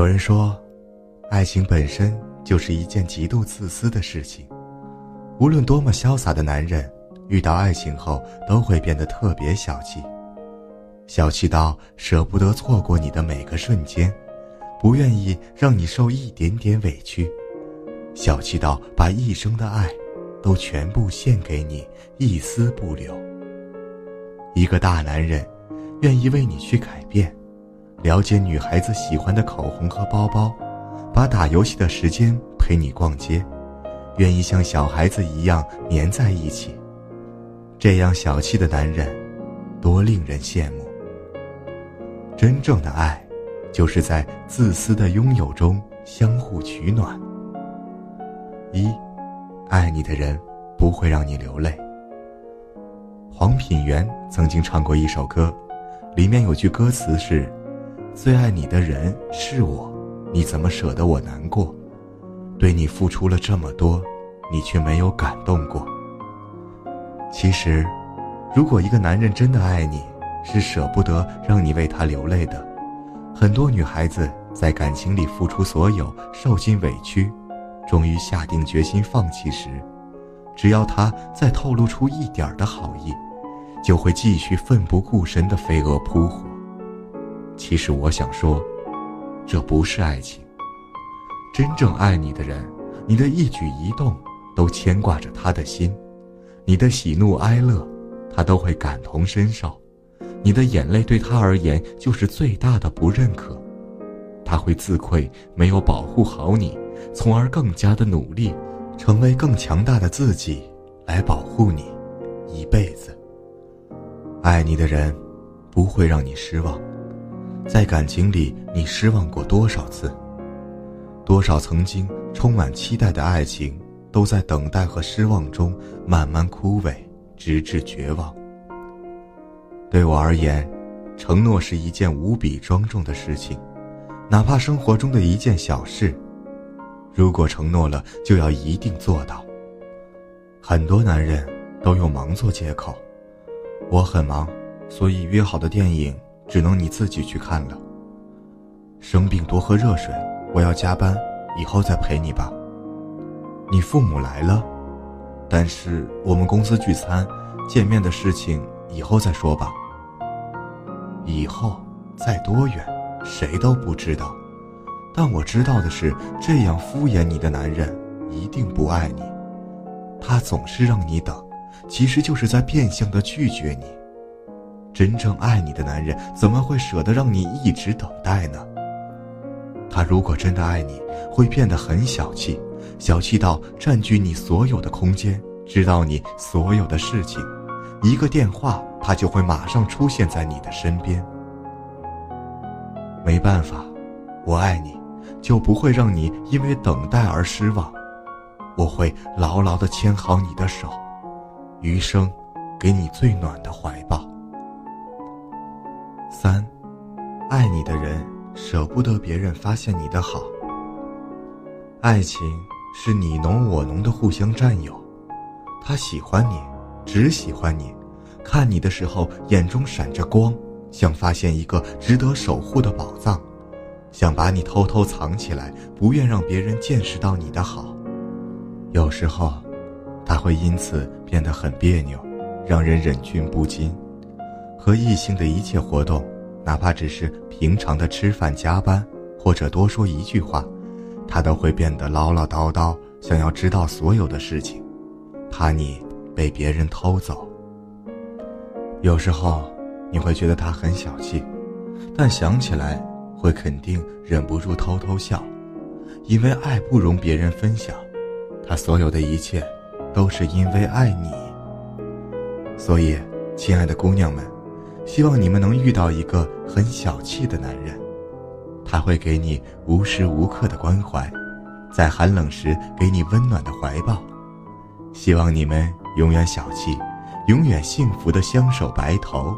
有人说，爱情本身就是一件极度自私的事情。无论多么潇洒的男人，遇到爱情后都会变得特别小气，小气到舍不得错过你的每个瞬间，不愿意让你受一点点委屈，小气到把一生的爱都全部献给你，一丝不留。一个大男人，愿意为你去改变。了解女孩子喜欢的口红和包包，把打游戏的时间陪你逛街，愿意像小孩子一样黏在一起。这样小气的男人，多令人羡慕。真正的爱，就是在自私的拥有中相互取暖。一，爱你的人不会让你流泪。黄品源曾经唱过一首歌，里面有句歌词是。最爱你的人是我，你怎么舍得我难过？对你付出了这么多，你却没有感动过。其实，如果一个男人真的爱你，是舍不得让你为他流泪的。很多女孩子在感情里付出所有，受尽委屈，终于下定决心放弃时，只要他再透露出一点的好意，就会继续奋不顾身的飞蛾扑火。其实我想说，这不是爱情。真正爱你的人，你的一举一动都牵挂着他的心，你的喜怒哀乐，他都会感同身受。你的眼泪对他而言就是最大的不认可，他会自愧没有保护好你，从而更加的努力，成为更强大的自己来保护你一辈子。爱你的人，不会让你失望。在感情里，你失望过多少次？多少曾经充满期待的爱情，都在等待和失望中慢慢枯萎，直至绝望。对我而言，承诺是一件无比庄重的事情，哪怕生活中的一件小事，如果承诺了，就要一定做到。很多男人都用忙做借口，我很忙，所以约好的电影。只能你自己去看了。生病多喝热水，我要加班，以后再陪你吧。你父母来了，但是我们公司聚餐，见面的事情以后再说吧。以后再多远，谁都不知道。但我知道的是，这样敷衍你的男人一定不爱你。他总是让你等，其实就是在变相的拒绝你。真正爱你的男人怎么会舍得让你一直等待呢？他如果真的爱你，会变得很小气，小气到占据你所有的空间，知道你所有的事情，一个电话他就会马上出现在你的身边。没办法，我爱你，就不会让你因为等待而失望，我会牢牢的牵好你的手，余生，给你最暖的怀抱。三，爱你的人舍不得别人发现你的好。爱情是你侬我侬的互相占有，他喜欢你，只喜欢你，看你的时候眼中闪着光，像发现一个值得守护的宝藏，想把你偷偷藏起来，不愿让别人见识到你的好。有时候，他会因此变得很别扭，让人忍俊不禁。和异性的一切活动，哪怕只是平常的吃饭、加班，或者多说一句话，他都会变得唠唠叨叨，想要知道所有的事情，怕你被别人偷走。有时候你会觉得他很小气，但想起来会肯定忍不住偷偷笑，因为爱不容别人分享，他所有的一切都是因为爱你。所以，亲爱的姑娘们。希望你们能遇到一个很小气的男人，他会给你无时无刻的关怀，在寒冷时给你温暖的怀抱。希望你们永远小气，永远幸福的相守白头。